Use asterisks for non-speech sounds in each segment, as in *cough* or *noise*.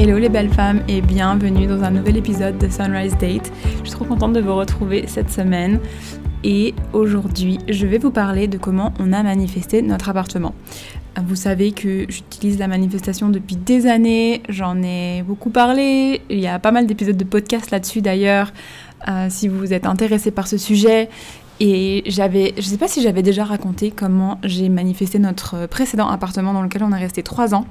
Hello les belles femmes et bienvenue dans un nouvel épisode de Sunrise Date. Je suis trop contente de vous retrouver cette semaine et aujourd'hui je vais vous parler de comment on a manifesté notre appartement. Vous savez que j'utilise la manifestation depuis des années, j'en ai beaucoup parlé, il y a pas mal d'épisodes de podcast là-dessus d'ailleurs, euh, si vous êtes intéressé par ce sujet. Et j'avais, je sais pas si j'avais déjà raconté comment j'ai manifesté notre précédent appartement dans lequel on est resté trois ans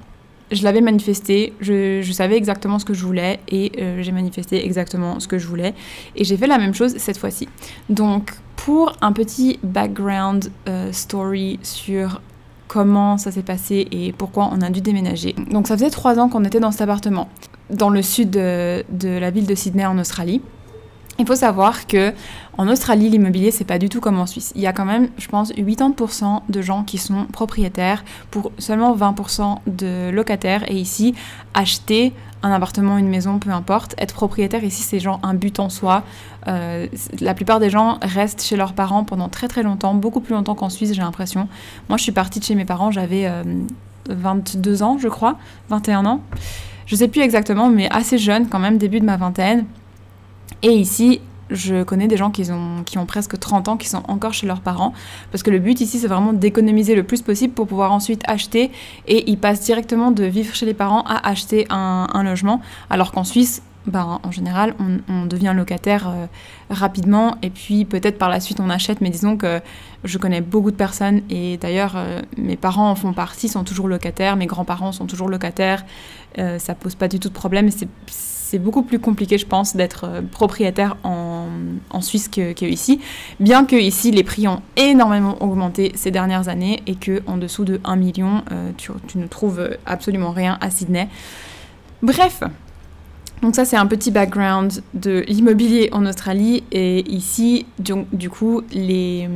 je l'avais manifesté, je, savais exactement ce que je voulais et euh, j'ai manifesté exactement ce que je voulais. Et j'ai fait la même chose cette fois-ci. Donc, pour un petit background euh, story sur comment ça s'est passé et pourquoi on a dû déménager. Donc, ça faisait trois ans qu'on était dans cet appartement, dans le sud de la ville de Sydney en Australie. Il faut savoir que en Australie, l'immobilier, c'est pas du tout comme en Suisse. Il y a quand même, je pense, 80% de gens qui sont propriétaires pour seulement 20% de locataires. Et ici, acheter un appartement, une maison, peu importe, être propriétaire ici, c'est genre un but en soi. Euh, la plupart des gens restent chez leurs parents pendant très très longtemps, beaucoup plus longtemps qu'en Suisse, j'ai l'impression. Moi, je suis partie de chez mes parents, j'avais 22 euh, ans, je crois, 21 ans. Je sais plus exactement, mais assez jeune quand même, début de ma vingtaine. Et ici, je connais des gens qui ont, presque 30 ans qui sont encore chez leurs parents. Parce que le but ici, c'est vraiment d'économiser le plus possible pour pouvoir ensuite acheter. Et ils passent directement de vivre chez les parents à acheter un, logement. Alors qu'en Suisse, ben, en général, on, devient locataire euh, rapidement. Et puis peut-être par la suite, on achète. Mais disons que je connais beaucoup de personnes. Et d'ailleurs, euh, mes parents en font partie, sont toujours locataires. Mes grands-parents sont toujours locataires. Euh, ça pose pas du tout de problème. C'est beaucoup plus compliqué, je pense, d'être euh, propriétaire en, Suisse qu'ici. Bien que ici, les prix ont énormément augmenté ces dernières années et que en dessous de 1 million, euh, tu, ne trouves absolument rien à Sydney. Bref, donc ça, c'est un petit background de l'immobilier en Australie. Et ici, du, coup, les,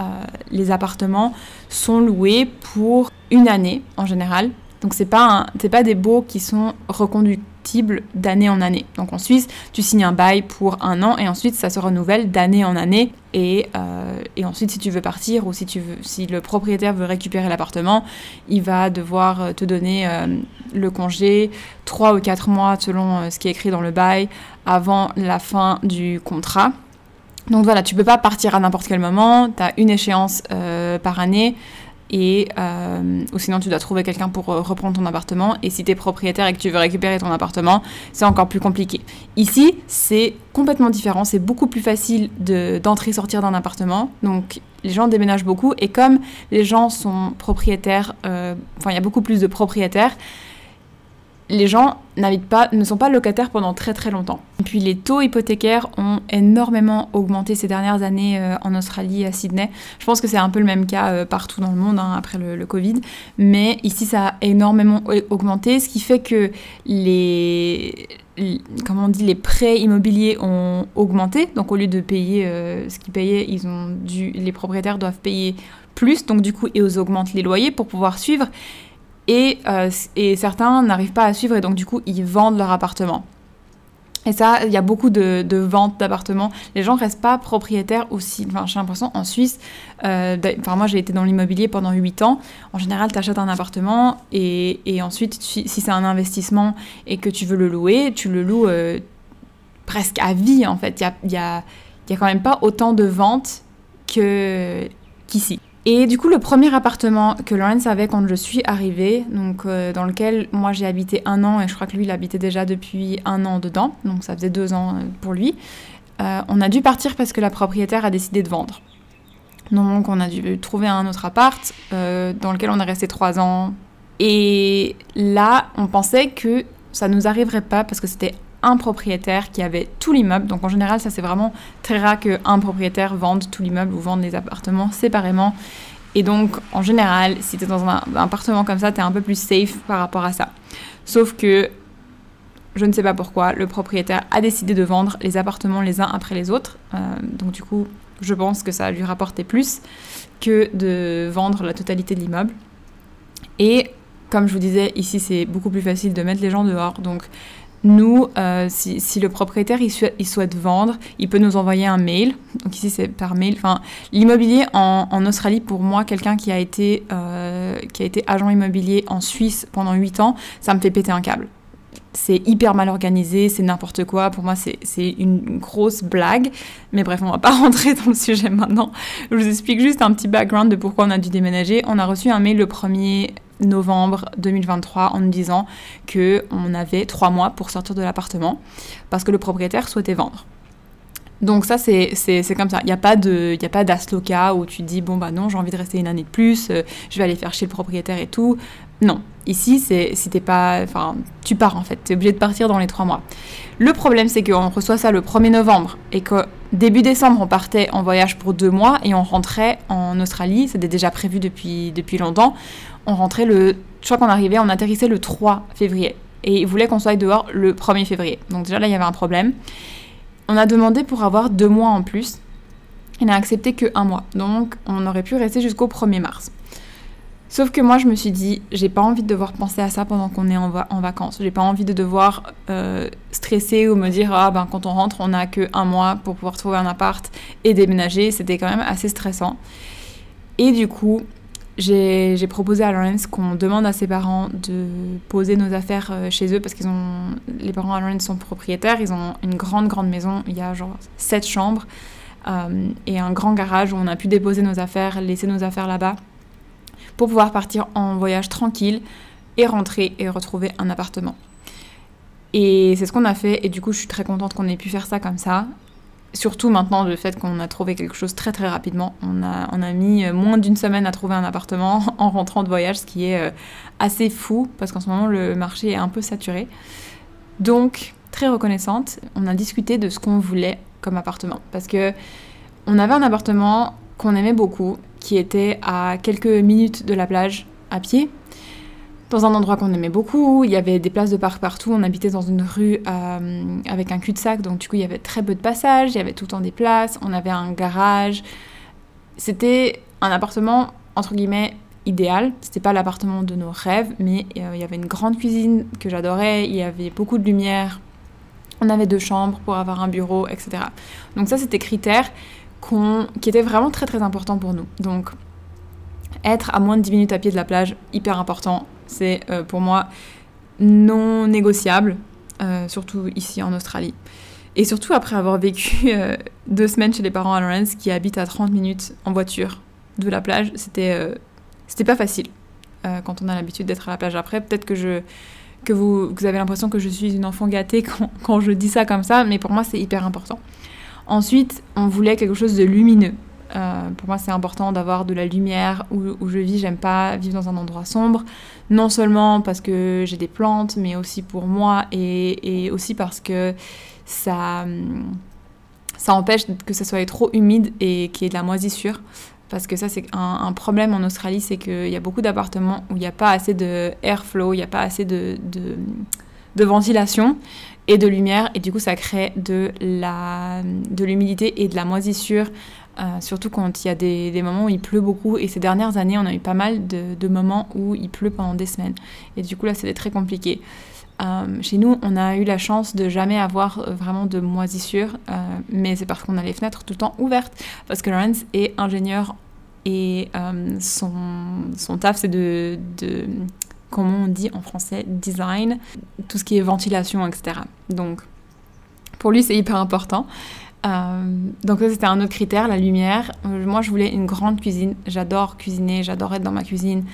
euh, les appartements sont loués pour une année en général. Donc c'est pas pas des baux qui sont d'année en année. Donc en Suisse, tu signes un bail pour un an et ensuite ça se renouvelle d'année en année. Et, euh, ensuite, si tu veux partir ou si le propriétaire veut récupérer l'appartement, il va devoir euh, te donner euh, le congé trois ou quatre mois selon ce qui est écrit dans le bail avant la fin du contrat. Donc voilà, tu peux pas partir à n'importe quel moment. Tu as une échéance par année et euh, ou sinon tu dois trouver quelqu'un pour euh, reprendre ton appartement. Et si tu es propriétaire et que tu veux récupérer ton appartement c'est encore plus compliqué. Ici c'est complètement différent. C'est beaucoup plus facile d'entrer sortir d'un appartement. Donc les gens déménagent beaucoup. Et comme les gens sont propriétaires euh, enfin il y a beaucoup plus de propriétaires les gens pas, ne sont pas locataires pendant très très longtemps. Et puis les taux hypothécaires ont énormément augmenté ces dernières années euh, en Australie, à Sydney. Je pense que c'est un peu le même cas euh, partout dans le monde hein, après le, Covid. Mais ici, ça a énormément augmenté, ce qui fait que les, comment on dit, les prêts immobiliers ont augmenté. Donc au lieu de payer euh, ce qu'ils payaient, ils ont dû, les propriétaires doivent payer plus. Donc du coup, ils augmentent les loyers pour pouvoir suivre. Euh, et, certains n'arrivent pas à suivre et donc du coup ils vendent leur appartement. Et ça, il y a beaucoup de, ventes d'appartements. Les gens restent pas propriétaires aussi. Enfin, j'ai l'impression en Suisse, euh, enfin, moi j'ai été dans l'immobilier pendant 8 ans. En général, tu achètes un appartement et, ensuite, si c'est un investissement et que tu veux le louer, tu le loues euh, presque à vie en fait. Il y a, quand même pas autant de ventes qu'ici. Et du coup, le premier appartement que Lawrence avait quand je suis arrivée, donc euh, dans lequel moi j'ai habité un an et je crois que lui il habitait déjà depuis un an dedans, donc ça faisait deux ans euh, pour lui, euh, on a dû partir parce que la propriétaire a décidé de vendre. Donc on a dû trouver un autre appart dans lequel on est resté trois ans. Et là, on pensait que ça nous arriverait pas parce que c'était un propriétaire qui avait tout l'immeuble. Donc en général, ça c'est vraiment très rare qu'un propriétaire vende tout l'immeuble ou vende les appartements séparément. Et donc en général, si tu es dans un, appartement comme ça, tu es un peu plus safe par rapport à ça. Sauf que je ne sais pas pourquoi, le propriétaire a décidé de vendre les appartements les uns après les autres. Euh, donc du coup, je pense que ça lui rapportait plus que de vendre la totalité de l'immeuble. Et comme je vous disais, ici c'est beaucoup plus facile de mettre les gens dehors. Donc nous, euh, si, le propriétaire il, souhaite vendre, il peut nous envoyer un mail. Donc ici c'est par mail. Enfin, l'immobilier en, Australie, pour moi, quelqu'un qui a été euh, qui a été agent immobilier en Suisse pendant 8 ans, ça me fait péter un câble. c'est hyper mal organisé, c'est n'importe quoi. Pour moi, c'est une grosse blague. Mais bref, on va pas *laughs* rentrer dans le sujet maintenant. Je vous explique juste un petit background de pourquoi on a dû déménager. On a reçu un mail le 1er novembre 2023 en nous disant que on avait trois mois pour sortir de l'appartement parce que le propriétaire souhaitait vendre. Donc ça, c'est comme ça. Il n'y a pas d'asloca où tu dis, bon, bah non, j'ai envie de rester une année de plus, euh, je vais aller faire chez le propriétaire et tout. Non. Ici, c'est si t'es pas... Enfin, tu pars en fait. Tu es obligé de partir dans les trois mois. Le problème, c'est qu'on reçoit ça le 1er novembre et que début décembre, on partait en voyage pour deux mois et on rentrait en Australie. C'était déjà prévu depuis, depuis longtemps. On rentrait le... Je crois qu'on arrivait, on atterrissait le 3 février. Et ils voulaient qu'on soit dehors le 1er février. Donc déjà là, il y avait un problème. On a demandé pour avoir deux mois en plus. Il n'a accepté que un mois. Donc on aurait pu rester jusqu'au 1er mars. Sauf que moi, je me suis dit, j'ai pas envie de devoir penser à ça pendant qu'on est en, en vacances. J'ai pas envie de devoir euh, stresser ou me dire, ah ben quand on rentre, on a que un mois pour pouvoir trouver un appart et déménager. C'était quand même assez stressant. Et du coup, j'ai proposé à Lawrence qu'on demande à ses parents de poser nos affaires euh, chez eux parce qu'ils ont les parents à Lawrence sont propriétaires, ils ont une grande grande maison, il y a genre sept chambres euh, et un grand garage où on a pu déposer nos affaires, laisser nos affaires là-bas pour pouvoir partir en voyage tranquille et rentrer et retrouver un appartement. Et c'est ce qu'on a fait. Et du coup je suis très contente qu'on ait pu faire ça comme ça surtout maintenant le fait qu'on a trouvé quelque chose très très rapidement. On a, on a mis euh, moins d'une semaine à trouver un appartement *laughs* en rentrant de voyage, ce qui est euh, assez fou parce qu'en ce moment le marché est un peu saturé. Donc très reconnaissante, on a discuté de ce qu'on voulait comme appartement parce que on avait un appartement qu'on aimait beaucoup qui était à quelques minutes de la plage à pied dans un endroit qu'on aimait beaucoup. Il y avait des places de parc partout. On habitait dans une rue euh, avec un cul-de-sac, donc du coup il y avait très peu de passages. Il y avait tout le temps des places. On avait un garage. C'était un appartement entre guillemets idéal. C'était pas l'appartement de nos rêves, mais euh, il y avait une grande cuisine que j'adorais. Il y avait beaucoup de lumière. On avait deux chambres pour avoir un bureau, etc. Donc ça c'était critères qui étaient vraiment très très importants pour nous. Donc être à moins de 10 minutes à pied de la plage, hyper important. C'est euh, pour moi non négociable, euh, surtout ici en Australie. Et surtout après avoir vécu euh, deux semaines chez les parents à Lawrence qui habitent à 30 minutes en voiture de la plage, c'était c'était pas facile quand on a l'habitude d'être à la plage. Après, peut-être que je que vous, vous avez l'impression que je suis une enfant gâtée quand, quand je dis ça comme ça, mais pour moi c'est hyper important. Ensuite, on voulait quelque chose de lumineux. Euh, pour moi, c'est important d'avoir de la lumière où, je vis. J'aime pas vivre dans un endroit sombre. Non seulement parce que j'ai des plantes, mais aussi pour moi et, aussi parce que ça, ça empêche que ça soit trop humide et qu'il y ait de la moisissure. Parce que ça, c'est un, problème en Australie, c'est qu'il y a beaucoup d'appartements où il n'y a pas assez de airflow, il n'y a pas assez de, ventilation et de lumière et du coup ça crée de l'humidité et de la moisissure euh, surtout quand il y a des, moments où il pleut beaucoup. Et ces dernières années, on a eu pas mal de, moments où il pleut pendant des semaines. Et du coup, là, c'était très compliqué. Euh, chez nous, on a eu la chance de jamais avoir euh, vraiment de moisissure, mais c'est parce qu'on a les fenêtres tout le temps ouvertes. Parce que Lawrence est ingénieur et son, son taf, c'est de, de, comment on dit en français, design, tout ce qui est ventilation, etc. Donc, pour lui, c'est hyper important. Euh, donc ça c'était un autre critère, la lumière. Euh, moi je voulais une grande cuisine, j'adore cuisiner, j'adore être dans ma cuisine.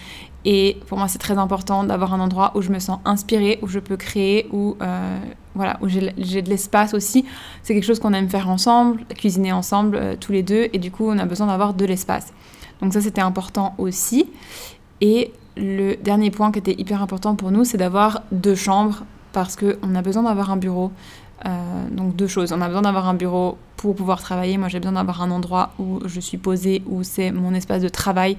Et pour moi c'est très important d'avoir un endroit où je me sens inspirée, où je peux créer, où, euh, voilà, où j'ai de l'espace aussi. C'est quelque chose qu'on aime faire ensemble, cuisiner ensemble tous les deux. Et du coup on a besoin d'avoir de l'espace. Donc ça c'était important aussi. Et le dernier point qui était hyper important pour nous c'est d'avoir deux chambres parce qu'on a besoin d'avoir un bureau. Euh, donc deux choses. On a besoin d'avoir un bureau pour pouvoir travailler. Moi, j'ai besoin d'avoir un endroit où je suis posée, où c'est mon espace de travail,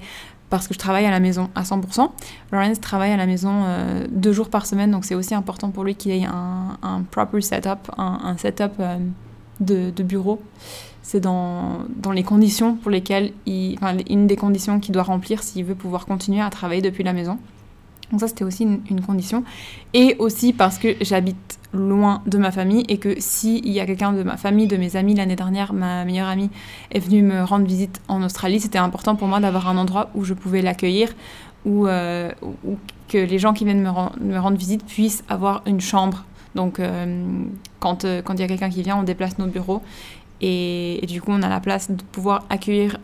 parce que je travaille à la maison à 100%. Lawrence travaille à la maison euh, deux jours par semaine, donc c'est aussi important pour lui qu'il ait un, proper setup, un, setup euh, de, de, bureau. C'est dans, dans, les conditions pour lesquelles, il, enfin, une des conditions qu'il doit remplir s'il veut pouvoir continuer à travailler depuis la maison. Donc ça, c'était aussi une, condition. Et aussi parce que j'habite loin de ma famille et que s'il y a quelqu'un de ma famille, de mes amis, l'année dernière, ma meilleure amie est venue me rendre visite en Australie, c'était important pour moi d'avoir un endroit où je pouvais l'accueillir, ou, que les gens qui viennent me, me, rendre visite puissent avoir une chambre. Donc quand il y a quelqu'un qui vient, on déplace nos bureaux et, du coup on a la place de pouvoir accueillir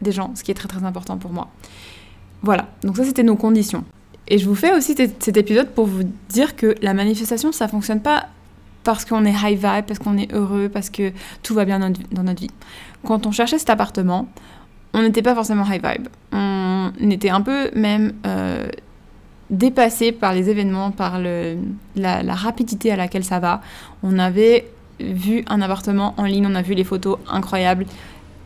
des gens, ce qui est très très important pour moi. Voilà, donc ça c'était nos conditions. Et je vous fais aussi cet épisode pour vous dire que la manifestation, ça fonctionne pas parce qu'on est high vibe, parce qu'on est heureux, parce que tout va bien dans notre vie. Quand on cherchait cet appartement, on n'était pas forcément high vibe. On était un peu même euh, dépassé par les événements, par la, rapidité à laquelle ça va. On avait vu un appartement en ligne, on a vu les photos incroyables.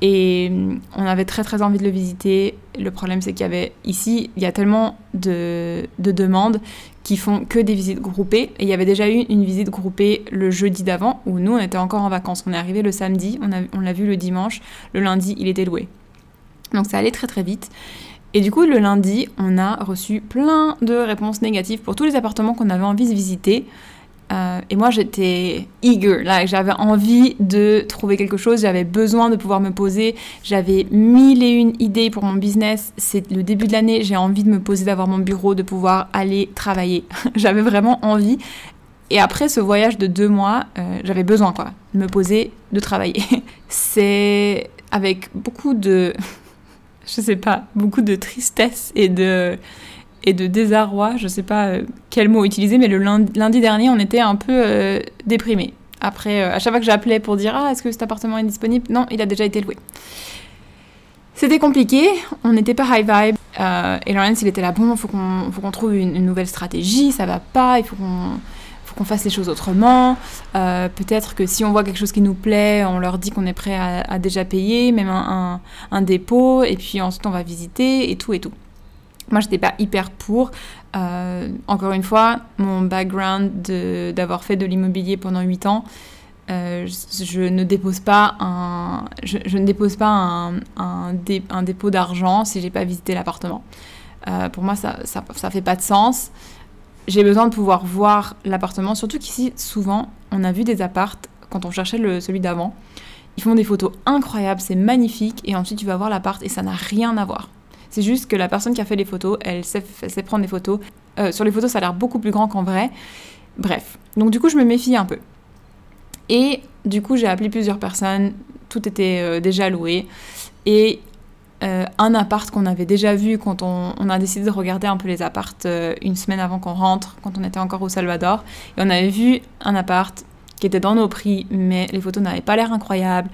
Et mm, on avait très très envie de le visiter. Le problème c'est qu'il y avait ici, il y a tellement de, de, demandes qui font que des visites groupées. Et il y avait déjà eu une visite groupée le jeudi d'avant où nous on était encore en vacances. On est arrivé le samedi, on, on l'a vu le dimanche, le lundi il était loué. Donc ça allait très très vite. Et du coup le lundi on a reçu plein de réponses négatives pour tous les appartements qu'on avait envie de visiter. Euh, et moi, j'étais eager, là, j'avais envie de trouver quelque chose, j'avais besoin de pouvoir me poser, j'avais mille et une idées pour mon business. C'est le début de l'année, j'ai envie de me poser, d'avoir mon bureau, de pouvoir aller travailler. *laughs* j'avais vraiment envie. Et après ce voyage de deux mois, euh, j'avais besoin, quoi, de me poser, de travailler. *laughs* C'est avec beaucoup de, *laughs* je sais pas, beaucoup de tristesse et de et de désarroi, je sais pas euh, quel mot utiliser, mais le lundi, dernier, on était un peu euh, déprimés. Après, euh, à chaque fois que j'appelais pour dire Ah, est-ce que cet appartement est disponible? Non, il a déjà été loué. C'était compliqué, on n'était pas high vibe. et Laurence, il était là, bon, il faut qu'on trouve une, nouvelle stratégie, ça va pas, il faut qu'on qu'on fasse les choses autrement. Peut-être que si on voit quelque chose qui nous plaît, on leur dit qu'on est prêt à, déjà payer, même un, dépôt, et puis ensuite on va visiter, et tout et tout. Moi, j'étais pas hyper pour. Euh, encore une fois, mon background d'avoir fait de l'immobilier pendant 8 ans, euh, je, ne dépose pas un, je, ne dépose pas un, un, dépôt d'argent si j'ai pas visité l'appartement. Euh, pour moi, ça, ça, ça, fait pas de sens. J'ai besoin de pouvoir voir l'appartement, surtout qu'ici, souvent, on a vu des appartes quand on cherchait le, celui d'avant. Ils font des photos incroyables, c'est magnifique, et ensuite tu vas voir l'appart et ça n'a rien à voir. C'est juste que la personne qui a fait les photos, elle sait, prendre des photos. Euh, sur les photos, ça a l'air beaucoup plus grand qu'en vrai. Bref. Donc du coup, je me méfie un peu. Et du coup, j'ai appelé plusieurs personnes. Tout était euh, déjà loué. Et euh, un appart qu'on avait déjà vu quand on, a décidé de regarder un peu les appartes une semaine avant qu'on rentre, quand on était encore au Salvador. Et on avait vu un appart qui était dans nos prix, mais les photos n'avaient pas l'air incroyables.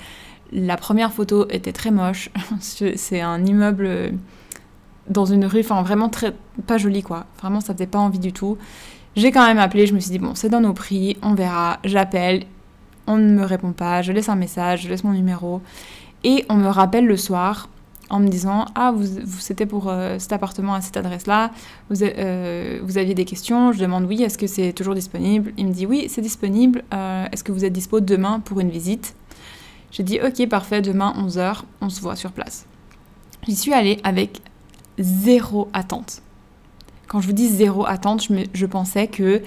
La première photo était très moche. *laughs* C'est un immeuble dans une rue, enfin vraiment très pas joli quoi. Vraiment ça faisait pas envie du tout. J'ai quand même appelé, je me suis dit bon c'est dans nos prix, on verra, j'appelle, on ne me répond pas, je laisse un message, je laisse mon numéro. Et on me rappelle le soir en me disant ah vous, vous c'était pour euh, cet appartement à cette adresse là, vous, euh, vous aviez des questions, je demande oui est-ce que c'est toujours disponible, il me dit oui c'est disponible, euh, est-ce que vous êtes dispo demain pour une visite? J'ai dit ok parfait demain 11h on se voit sur place. J'y suis allée avec zéro attente. Quand je vous dis zéro attente, je, pensais que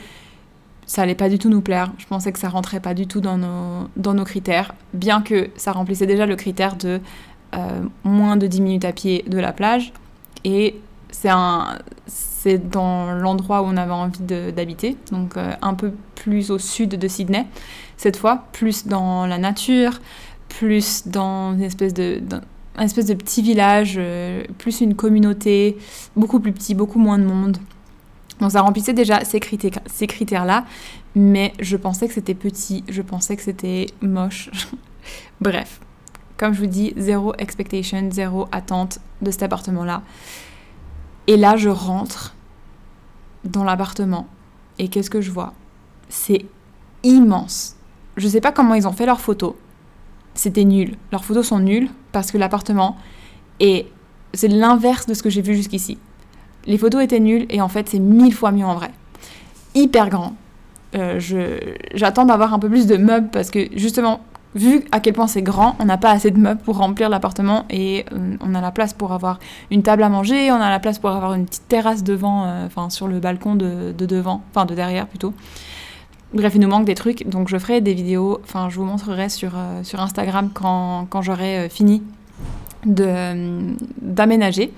ça allait pas du tout nous plaire. Je pensais que ça rentrait pas du tout dans nos, critères, bien que ça remplissait déjà le critère de euh, moins de 10 minutes à pied de la plage. Et c'est c'est dans l'endroit où on avait envie d'habiter, donc euh, un peu plus au sud de Sydney. Cette fois, plus dans la nature, plus dans une espèce de un espèce de petit village, euh, plus une communauté, beaucoup plus petit, beaucoup moins de monde. Donc ça remplissait déjà ces critères, ces critères-là, mais je pensais que c'était petit, je pensais que c'était moche. *laughs* Bref, comme je vous dis, zéro expectation, zéro attente de cet appartement-là. Et là, je rentre dans l'appartement et qu'est-ce que je vois? C'est immense. Je sais pas comment ils ont fait leurs photos c'était nul. Leurs photos sont nulles parce que l'appartement est. C'est l'inverse de ce que j'ai vu jusqu'ici. Les photos étaient nulles et en fait, c'est mille fois mieux en vrai. Hyper grand. Euh, j'attends d'avoir un peu plus de meubles parce que justement, vu à quel point c'est grand, on n'a pas assez de meubles pour remplir l'appartement et euh, on a la place pour avoir une table à manger, on a la place pour avoir une petite terrasse devant, euh, enfin sur le balcon de, de devant, enfin de derrière plutôt. Bref, il nous manque des trucs, donc je ferai des vidéos, enfin je vous montrerai sur, euh, Instagram quand, quand j'aurai euh, fini euh, d'aménager.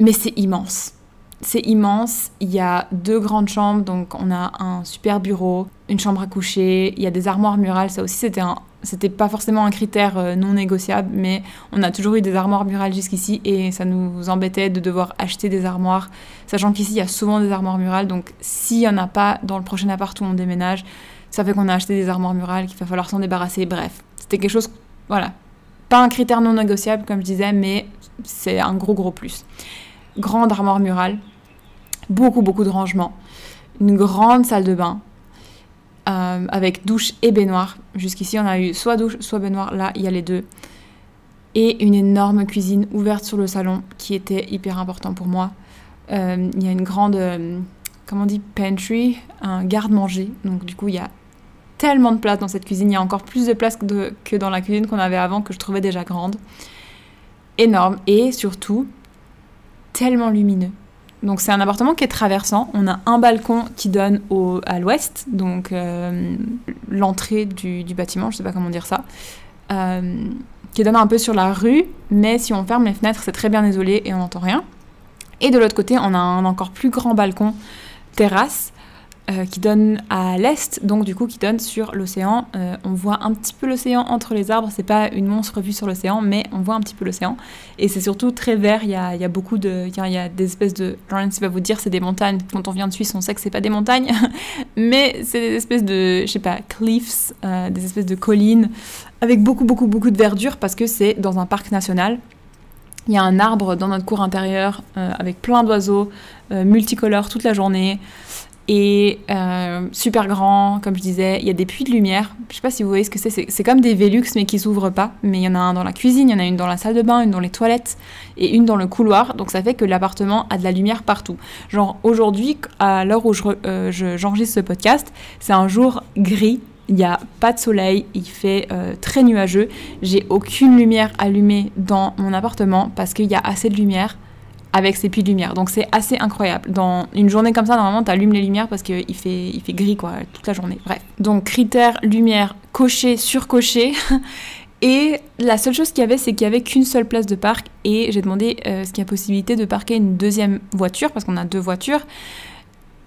Mais c'est immense. C'est immense. Il y a deux grandes chambres, donc on a un super bureau, une chambre à coucher, il y a des armoires murales. Ça aussi, c'était un, c'était pas forcément un critère euh, non négociable, mais on a toujours eu des armoires murales jusqu'ici et ça nous embêtait de devoir acheter des armoires, sachant qu'ici il y a souvent des armoires murales, donc s'il y en a pas dans le prochain appart où on déménage, ça fait qu'on a acheté des armoires murales, qu'il va falloir s'en débarrasser. Bref, c'était quelque chose, voilà, pas un critère non négociable comme je disais, mais c'est un gros gros plus. Grande armoire murale, beaucoup, beaucoup de rangements. Une grande salle de bain euh, avec douche et baignoire. Jusqu'ici, on a eu soit douche, soit baignoire. Là, il y a les deux. Et une énorme cuisine ouverte sur le salon qui était hyper important pour moi. Euh, il y a une grande, euh, comment on dit, pantry, un garde-manger. Donc, du coup, il y a tellement de place dans cette cuisine. Il y a encore plus de place que, que dans la cuisine qu'on avait avant, que je trouvais déjà grande. Énorme. Et surtout, tellement lumineux. Donc c'est un appartement qui est traversant. On a un balcon qui donne au, à l'ouest, donc euh, l'entrée du, bâtiment, je sais pas comment dire ça, euh, qui donne un peu sur la rue, mais si on ferme les fenêtres, c'est très bien isolé et on n'entend rien. Et de l'autre côté, on a un encore plus grand balcon terrasse euh, qui donne à l'est, donc du coup qui donne sur l'océan. Euh, on voit un petit peu l'océan entre les arbres, c'est pas une monstre vue sur l'océan, mais on voit un petit peu l'océan. Et c'est surtout très vert, il y a, beaucoup de. Il y, a des espèces de. Lawrence va vous dire c'est des montagnes. Quand on vient de Suisse, on sait que c'est pas des montagnes, *laughs* mais c'est des espèces de. Je sais pas, cliffs, euh, des espèces de collines, avec beaucoup, beaucoup, beaucoup de verdure parce que c'est dans un parc national. Il y a un arbre dans notre cour intérieure avec plein d'oiseaux multicolores toute la journée et euh, super grand, comme je disais. Il y a des puits de lumière. Je sais pas si vous voyez ce que c'est. C'est comme des Velux, mais qui s'ouvrent pas. Mais il y en a un dans la cuisine, il y en a une dans la salle de bain, une dans les toilettes et une dans le couloir. Donc ça fait que l'appartement a de la lumière partout. Genre aujourd'hui, à l'heure où euh, j'enregistre je, ce podcast, c'est un jour gris. Il n'y a pas de soleil, il fait euh, très nuageux. J'ai aucune lumière allumée dans mon appartement parce qu'il y a assez de lumière avec ses puits de lumière. Donc c'est assez incroyable. Dans une journée comme ça, normalement, tu allumes les lumières parce qu'il fait, il fait gris quoi, toute la journée. Bref. Donc critères, lumière, coché, surcoché. *laughs* Et la seule chose qu'il y avait, c'est qu'il y avait qu'une seule place de parc. Et j'ai demandé euh, ce qu'il y a possibilité de parquer une deuxième voiture, parce qu'on a deux voitures.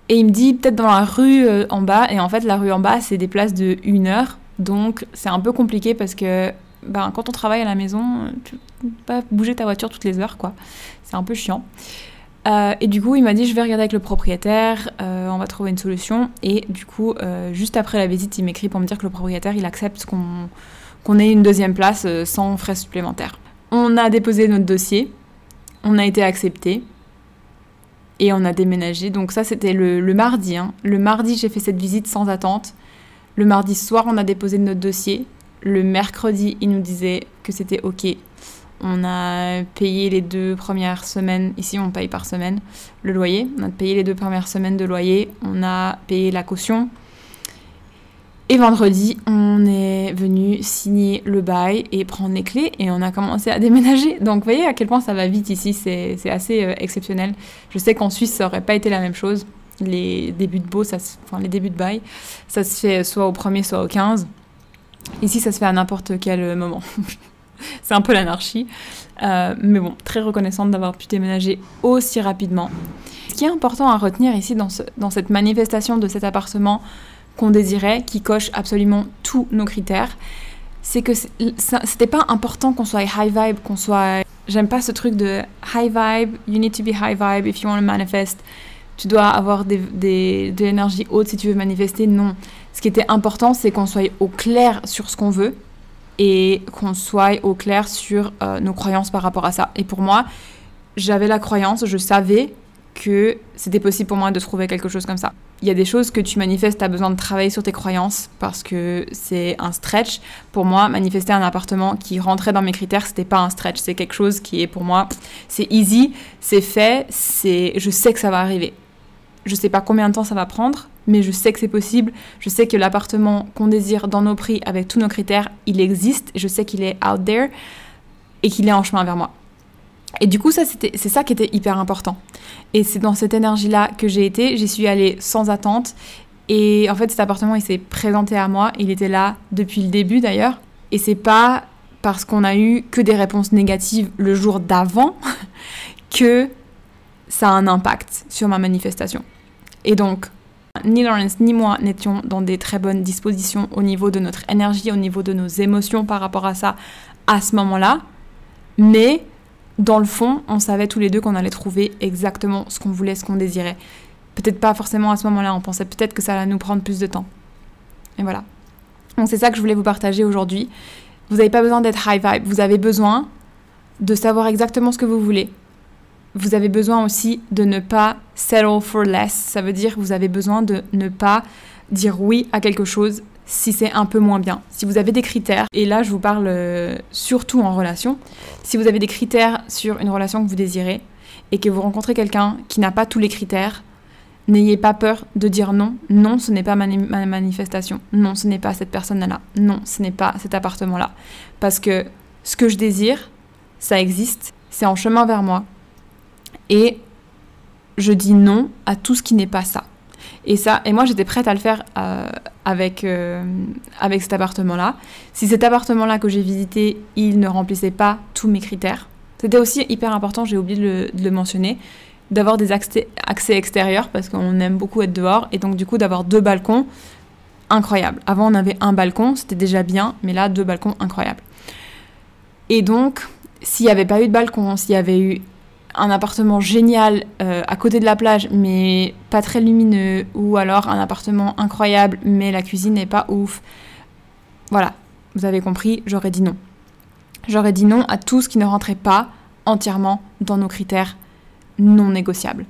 Et il me dit peut-être dans la rue euh, en bas. Et en fait, la rue en bas, c'est des places de une heure. Donc c'est un peu compliqué parce que ben, quand on travaille à la maison, tu peux pas bouger ta voiture toutes les heures, quoi. Un peu chiant. Euh, et du coup, il m'a dit, je vais regarder avec le propriétaire, euh, on va trouver une solution. Et du coup, euh, juste après la visite, il m'écrit pour me dire que le propriétaire, il accepte qu'on qu'on ait une deuxième place sans frais supplémentaires. On a déposé notre dossier, on a été accepté. Et on a déménagé. Donc ça, c'était le, le, mardi. Hein. Le mardi, j'ai fait cette visite sans attente. Le mardi soir, on a déposé notre dossier. Le mercredi, il nous disait que c'était OK. On a payé les deux premières semaines, ici on paye par semaine le loyer. On a payé les deux premières semaines de loyer, on a payé la caution. Et vendredi, on est venu signer le bail et prendre les clés et on a commencé à déménager. Donc vous voyez à quel point ça va vite ici, c'est assez euh, exceptionnel. Je sais qu'en Suisse, ça n'aurait pas été la même chose. Les débuts de les débuts de bail, ça se fait soit au premier, soit au 15. Ici, ça se fait à n'importe quel moment. *laughs* c'est un peu l'anarchie. Euh, mais bon, très reconnaissante d'avoir pu déménager aussi rapidement. Ce qui est important à retenir ici dans, cette manifestation de cet appartement qu'on désirait, qui coche absolument tous nos critères, c'est que c'était pas important qu'on soit high vibe, qu'on soit. J'aime pas ce truc de high vibe, you need to be high vibe if you want to manifest. Tu dois avoir des, des, de l'énergie haute si tu veux manifester. Non. Ce qui était important, c'est qu'on soit au clair sur ce qu'on veut et qu'on soit au clair sur euh, nos croyances par rapport à ça. Et pour moi, j'avais la croyance, je savais que c'était possible pour moi de trouver quelque chose comme ça. Il y a des choses que tu manifestes, tu as besoin de travailler sur tes croyances parce que c'est un stretch. Pour moi, manifester un appartement qui rentrait dans mes critères, c'était pas un stretch, c'est quelque chose qui est pour moi, c'est easy, c'est fait, c'est je sais que ça va arriver. Je sais pas combien de temps ça va prendre, mais je sais que c'est possible. Je sais que l'appartement qu'on désire dans nos prix, avec tous nos critères, il existe. Je sais qu'il est out there et qu'il est en chemin vers moi. Et du coup, ça, c'est ça qui était hyper important. Et c'est dans cette énergie-là que j'ai été. J'y suis allée sans attente. Et en fait, cet appartement, il s'est présenté à moi. Il était là depuis le début d'ailleurs. Et c'est pas parce qu'on a eu que des réponses négatives le jour d'avant *laughs* que ça a un impact sur ma manifestation. Et donc, ni Lawrence ni moi n'étions dans des très bonnes dispositions au niveau de notre énergie, au niveau de nos émotions par rapport à ça à ce moment-là. Mais dans le fond, on savait tous les deux qu'on allait trouver exactement ce qu'on voulait, ce qu'on désirait. Peut-être pas forcément à ce moment-là, on pensait peut-être que ça allait nous prendre plus de temps. Et voilà. Donc c'est ça que je voulais vous partager aujourd'hui. Vous n'avez pas besoin d'être high vibe, vous avez besoin de savoir exactement ce que vous voulez. Vous avez besoin aussi de ne pas settle for less. Ça veut dire que vous avez besoin de ne pas dire oui à quelque chose si c'est un peu moins bien. Si vous avez des critères, et là je vous parle euh, surtout en relation, si vous avez des critères sur une relation que vous désirez et que vous rencontrez quelqu'un qui n'a pas tous les critères, n'ayez pas peur de dire non. Non, ce n'est pas ma, manifestation. Non, ce n'est pas cette personne-là. Non, ce n'est pas cet appartement-là. Parce que ce que je désire, ça existe, c'est en chemin vers moi. Et je dis non à tout ce qui n'est pas ça. Et ça, et moi j'étais prête à le faire euh, avec, euh, avec cet appartement-là. Si cet appartement-là que j'ai visité, il ne remplissait pas tous mes critères, c'était aussi hyper important, j'ai oublié de le, mentionner, d'avoir des accès, accès extérieurs parce qu'on aime beaucoup être dehors et donc du coup d'avoir deux balcons, incroyable. Avant on avait un balcon, c'était déjà bien, mais là deux balcons, incroyable. Et donc, s'il n'y avait pas eu de balcon, s'il y avait eu un appartement génial euh, à côté de la plage mais pas très lumineux ou alors un appartement incroyable mais la cuisine n'est pas ouf. Voilà, vous avez compris, j'aurais dit non. J'aurais dit non à tout ce qui ne rentrait pas entièrement dans nos critères non négociables.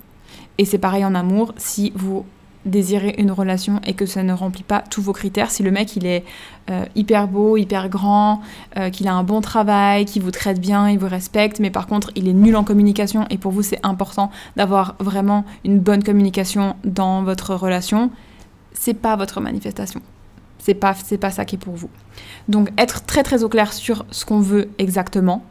Et c'est pareil en amour, si vous désirer une relation et que ça ne remplit pas tous vos critères, si le mec il est euh, hyper beau, hyper grand, euh, qu'il a un bon travail, qu'il vous traite bien, il vous respecte, mais par contre il est nul en communication et pour vous c'est important d'avoir vraiment une bonne communication dans votre relation, c'est pas votre manifestation. C'est pas, pas ça qui est pour vous. Donc être très très au clair sur ce qu'on veut exactement.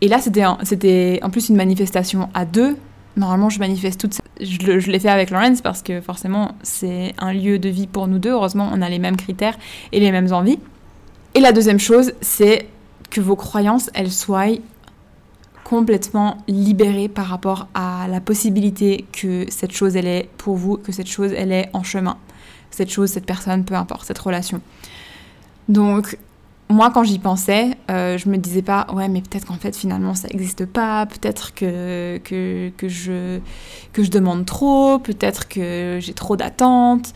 Et là c'était en plus une manifestation à deux, Normalement, je manifeste toute Je, je l'ai fait avec Lawrence parce que forcément, c'est un lieu de vie pour nous deux. Heureusement, on a les mêmes critères et les mêmes envies. Et la deuxième chose, c'est que vos croyances, elles soient complètement libérées par rapport à la possibilité que cette chose, elle est pour vous, que cette chose, elle est en chemin. Cette chose, cette personne, peu importe, cette relation. Donc, moi, quand j'y pensais, euh, je me disais pas, ouais, mais peut-être qu'en fait, finalement, ça n'existe pas, peut-être que, que, que, je, que je demande trop, peut-être que j'ai trop d'attentes.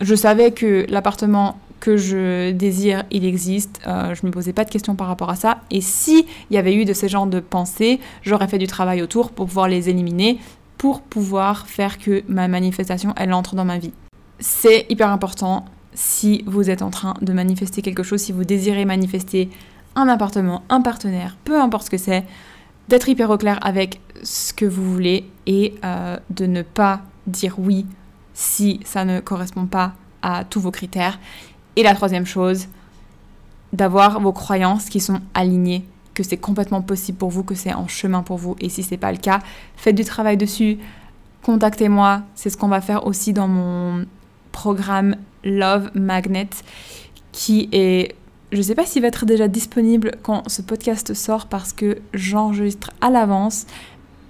Je savais que l'appartement que je désire, il existe. Euh, je me posais pas de questions par rapport à ça. Et si il y avait eu de ces genres de pensées, j'aurais fait du travail autour pour pouvoir les éliminer, pour pouvoir faire que ma manifestation, elle entre dans ma vie. C'est hyper important si vous êtes en train de manifester quelque chose, si vous désirez manifester un appartement, un partenaire, peu importe ce que c'est, d'être hyper au clair avec ce que vous voulez et euh, de ne pas dire oui si ça ne correspond pas à tous vos critères. Et la troisième chose, d'avoir vos croyances qui sont alignées, que c'est complètement possible pour vous, que c'est en chemin pour vous. Et si ce n'est pas le cas, faites du travail dessus, contactez-moi. C'est ce qu'on va faire aussi dans mon programme Love Magnet qui est je ne sais pas s'il va être déjà disponible quand ce podcast sort parce que j'enregistre à l'avance,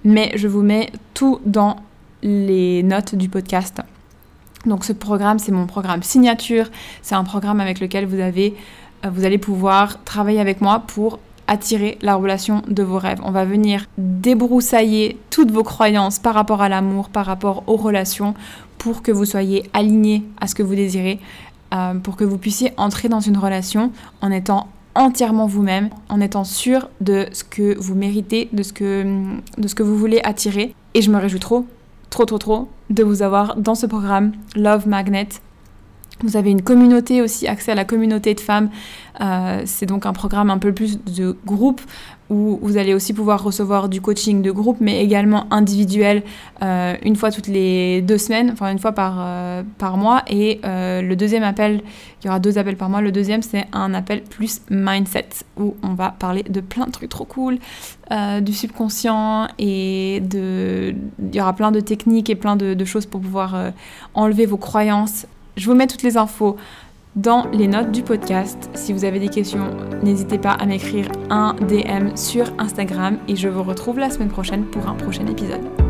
mais je vous mets tout dans les notes du podcast. Donc ce programme, c'est mon programme signature. C'est un programme avec lequel vous, avez, euh, vous allez pouvoir travailler avec moi pour attirer la relation de vos rêves. On va venir débroussailler toutes vos croyances par rapport à l'amour, par rapport aux relations, pour que vous soyez aligné à ce que vous désirez, euh, pour que vous puissiez entrer dans une relation en étant entièrement vous-même, en étant sûr de ce que vous méritez, de ce que, de ce que vous voulez attirer. Et je me réjouis trop, trop, trop, trop de vous avoir dans ce programme Love Magnet vous avez une communauté aussi, accès à la communauté de femmes. Euh, c'est donc un programme un peu plus de groupe où vous allez aussi pouvoir recevoir du coaching de groupe, mais également individuel, euh, une fois toutes les deux semaines, enfin une fois par, euh, par mois. Et le deuxième appel, il y aura deux appels par mois. Le deuxième, c'est un appel plus mindset, où on va parler de plein de trucs trop cool, du subconscient, et de... il y aura plein de techniques et plein de, de choses pour pouvoir enlever vos croyances je vous mets toutes les infos dans les notes du podcast. Si vous avez des questions, n'hésitez pas à m'écrire un DM sur Instagram et je vous retrouve la semaine prochaine pour un prochain épisode.